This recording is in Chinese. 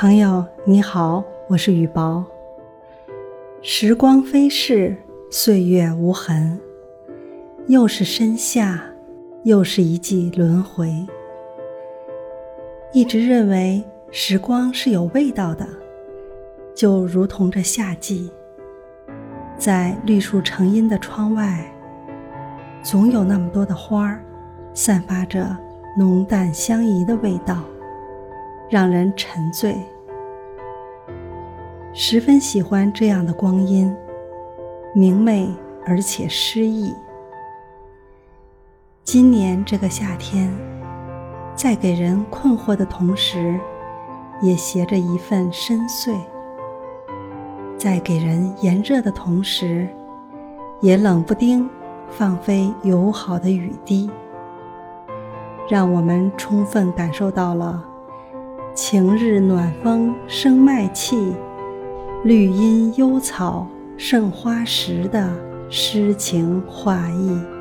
朋友你好，我是雨薄。时光飞逝，岁月无痕，又是深夏，又是一季轮回。一直认为时光是有味道的，就如同这夏季，在绿树成荫的窗外，总有那么多的花儿，散发着浓淡相宜的味道。让人沉醉，十分喜欢这样的光阴，明媚而且诗意。今年这个夏天，在给人困惑的同时，也携着一份深邃；在给人炎热的同时，也冷不丁放飞友好的雨滴，让我们充分感受到了。晴日暖风生麦气，绿荫幽草胜花时的诗情画意。